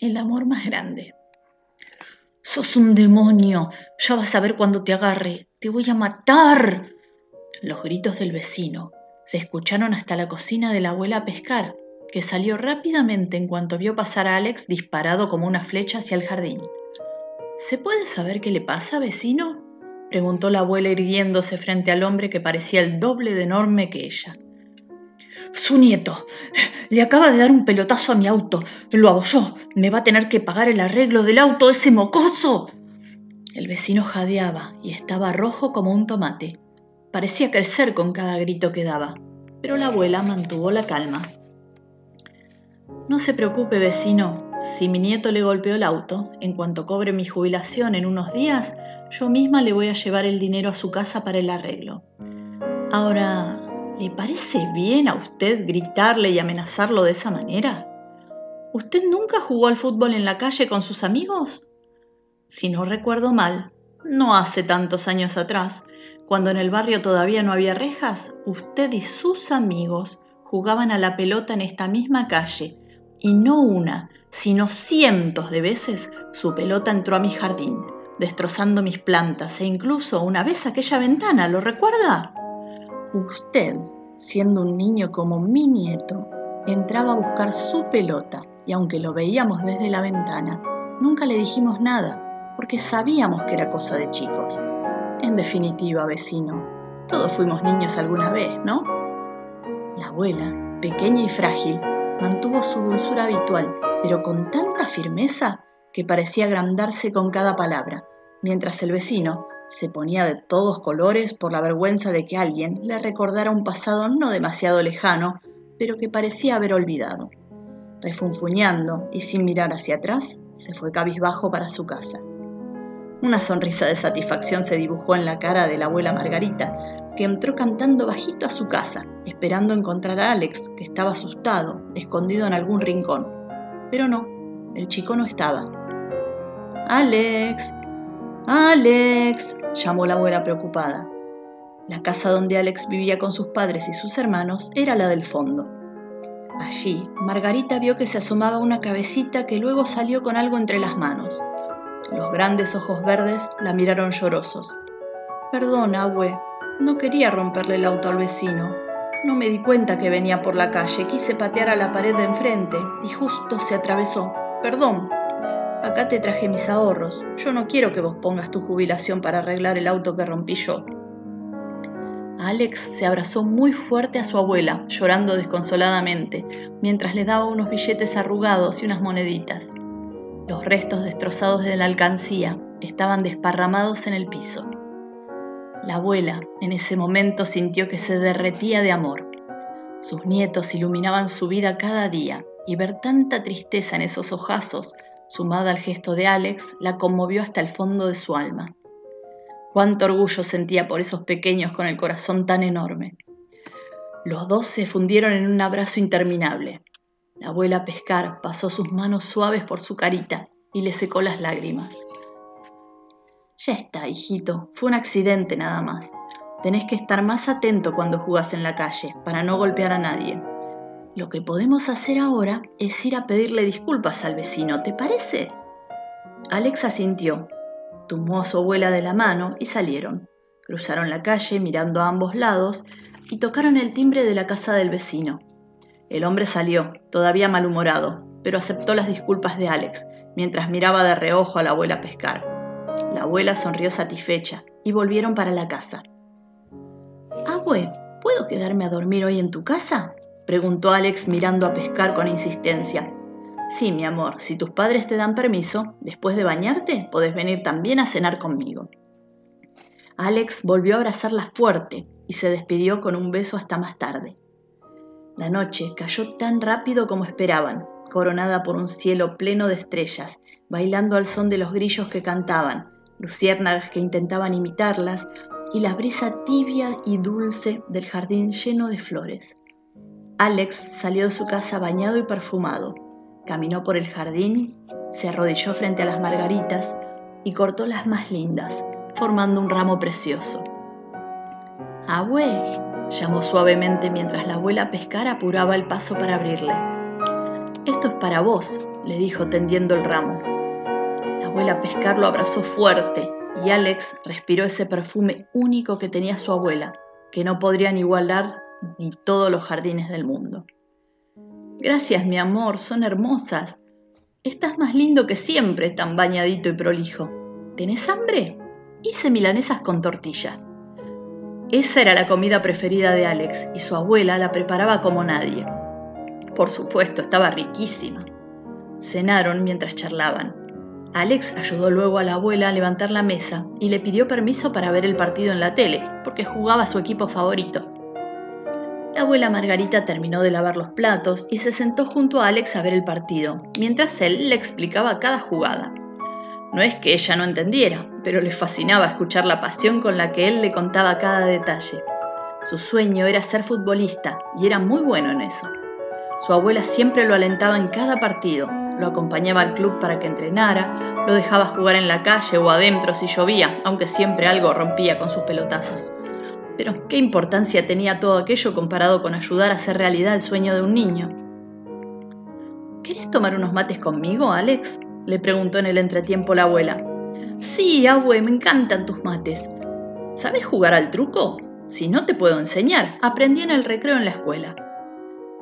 el amor más grande. Sos un demonio, ya vas a ver cuando te agarre, te voy a matar. Los gritos del vecino se escucharon hasta la cocina de la abuela a pescar, que salió rápidamente en cuanto vio pasar a Alex disparado como una flecha hacia el jardín. ¿Se puede saber qué le pasa, vecino? preguntó la abuela irguiéndose frente al hombre que parecía el doble de enorme que ella. Su nieto. Le acaba de dar un pelotazo a mi auto. Lo abolló. Me va a tener que pagar el arreglo del auto ese mocoso. El vecino jadeaba y estaba rojo como un tomate. Parecía crecer con cada grito que daba, pero la abuela mantuvo la calma. No se preocupe, vecino. Si mi nieto le golpeó el auto, en cuanto cobre mi jubilación en unos días, yo misma le voy a llevar el dinero a su casa para el arreglo. Ahora, ¿Le parece bien a usted gritarle y amenazarlo de esa manera? ¿Usted nunca jugó al fútbol en la calle con sus amigos? Si no recuerdo mal, no hace tantos años atrás, cuando en el barrio todavía no había rejas, usted y sus amigos jugaban a la pelota en esta misma calle, y no una, sino cientos de veces su pelota entró a mi jardín, destrozando mis plantas e incluso una vez aquella ventana, ¿lo recuerda? Usted, siendo un niño como mi nieto, entraba a buscar su pelota y aunque lo veíamos desde la ventana, nunca le dijimos nada, porque sabíamos que era cosa de chicos. En definitiva, vecino, todos fuimos niños alguna vez, ¿no? La abuela, pequeña y frágil, mantuvo su dulzura habitual, pero con tanta firmeza que parecía agrandarse con cada palabra, mientras el vecino, se ponía de todos colores por la vergüenza de que alguien le recordara un pasado no demasiado lejano, pero que parecía haber olvidado. Refunfuñando y sin mirar hacia atrás, se fue cabizbajo para su casa. Una sonrisa de satisfacción se dibujó en la cara de la abuela Margarita, que entró cantando bajito a su casa, esperando encontrar a Alex, que estaba asustado, escondido en algún rincón. Pero no, el chico no estaba. Alex, Alex, llamó la abuela preocupada. La casa donde Alex vivía con sus padres y sus hermanos era la del fondo. Allí, Margarita vio que se asomaba una cabecita que luego salió con algo entre las manos. Los grandes ojos verdes la miraron llorosos. Perdón, abue, no quería romperle el auto al vecino. No me di cuenta que venía por la calle, quise patear a la pared de enfrente y justo se atravesó. Perdón. Acá te traje mis ahorros. Yo no quiero que vos pongas tu jubilación para arreglar el auto que rompí yo. Alex se abrazó muy fuerte a su abuela, llorando desconsoladamente, mientras le daba unos billetes arrugados y unas moneditas. Los restos destrozados de la alcancía estaban desparramados en el piso. La abuela en ese momento sintió que se derretía de amor. Sus nietos iluminaban su vida cada día y ver tanta tristeza en esos ojazos sumada al gesto de Alex, la conmovió hasta el fondo de su alma. Cuánto orgullo sentía por esos pequeños con el corazón tan enorme. Los dos se fundieron en un abrazo interminable. La abuela Pescar pasó sus manos suaves por su carita y le secó las lágrimas. Ya está, hijito, fue un accidente nada más. Tenés que estar más atento cuando jugás en la calle, para no golpear a nadie. Lo que podemos hacer ahora es ir a pedirle disculpas al vecino, ¿te parece? Alex asintió, tomó a su abuela de la mano y salieron. Cruzaron la calle mirando a ambos lados y tocaron el timbre de la casa del vecino. El hombre salió, todavía malhumorado, pero aceptó las disculpas de Alex, mientras miraba de reojo a la abuela pescar. La abuela sonrió satisfecha y volvieron para la casa. Abue, ¿puedo quedarme a dormir hoy en tu casa? Preguntó Alex mirando a pescar con insistencia. Sí, mi amor, si tus padres te dan permiso, después de bañarte, podés venir también a cenar conmigo. Alex volvió a abrazarla fuerte y se despidió con un beso hasta más tarde. La noche cayó tan rápido como esperaban, coronada por un cielo pleno de estrellas, bailando al son de los grillos que cantaban, luciérnagas que intentaban imitarlas y la brisa tibia y dulce del jardín lleno de flores. Alex salió de su casa bañado y perfumado. Caminó por el jardín, se arrodilló frente a las margaritas y cortó las más lindas, formando un ramo precioso. ¡Abue! llamó suavemente mientras la abuela pescar apuraba el paso para abrirle. Esto es para vos, le dijo tendiendo el ramo. La abuela Pescar lo abrazó fuerte y Alex respiró ese perfume único que tenía su abuela, que no podrían igualar ni todos los jardines del mundo. Gracias, mi amor, son hermosas. Estás más lindo que siempre, tan bañadito y prolijo. ¿Tenés hambre? Hice milanesas con tortilla. Esa era la comida preferida de Alex y su abuela la preparaba como nadie. Por supuesto, estaba riquísima. Cenaron mientras charlaban. Alex ayudó luego a la abuela a levantar la mesa y le pidió permiso para ver el partido en la tele, porque jugaba su equipo favorito. La abuela Margarita terminó de lavar los platos y se sentó junto a Alex a ver el partido, mientras él le explicaba cada jugada. No es que ella no entendiera, pero le fascinaba escuchar la pasión con la que él le contaba cada detalle. Su sueño era ser futbolista y era muy bueno en eso. Su abuela siempre lo alentaba en cada partido, lo acompañaba al club para que entrenara, lo dejaba jugar en la calle o adentro si llovía, aunque siempre algo rompía con sus pelotazos. Pero, ¿qué importancia tenía todo aquello comparado con ayudar a hacer realidad el sueño de un niño? ¿Querés tomar unos mates conmigo, Alex? le preguntó en el entretiempo la abuela. Sí, abue, me encantan tus mates. ¿Sabes jugar al truco? Si no te puedo enseñar, aprendí en el recreo en la escuela.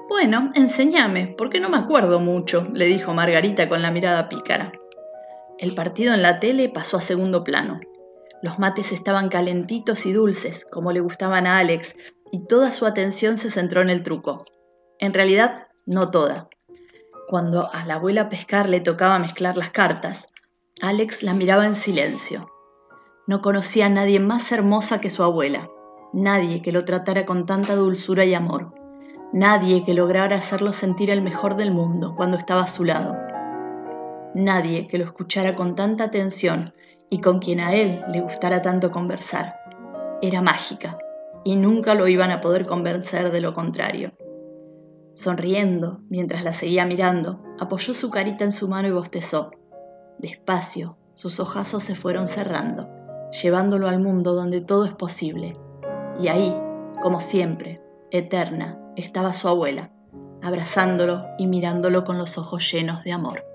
Bueno, enséñame, porque no me acuerdo mucho, le dijo Margarita con la mirada pícara. El partido en la tele pasó a segundo plano. Los mates estaban calentitos y dulces, como le gustaban a Alex, y toda su atención se centró en el truco. En realidad, no toda. Cuando a la abuela Pescar le tocaba mezclar las cartas, Alex la miraba en silencio. No conocía a nadie más hermosa que su abuela, nadie que lo tratara con tanta dulzura y amor, nadie que lograra hacerlo sentir el mejor del mundo cuando estaba a su lado, nadie que lo escuchara con tanta atención y con quien a él le gustara tanto conversar. Era mágica y nunca lo iban a poder convencer de lo contrario. Sonriendo, mientras la seguía mirando, apoyó su carita en su mano y bostezó. Despacio, sus ojazos se fueron cerrando, llevándolo al mundo donde todo es posible. Y ahí, como siempre, eterna, estaba su abuela, abrazándolo y mirándolo con los ojos llenos de amor.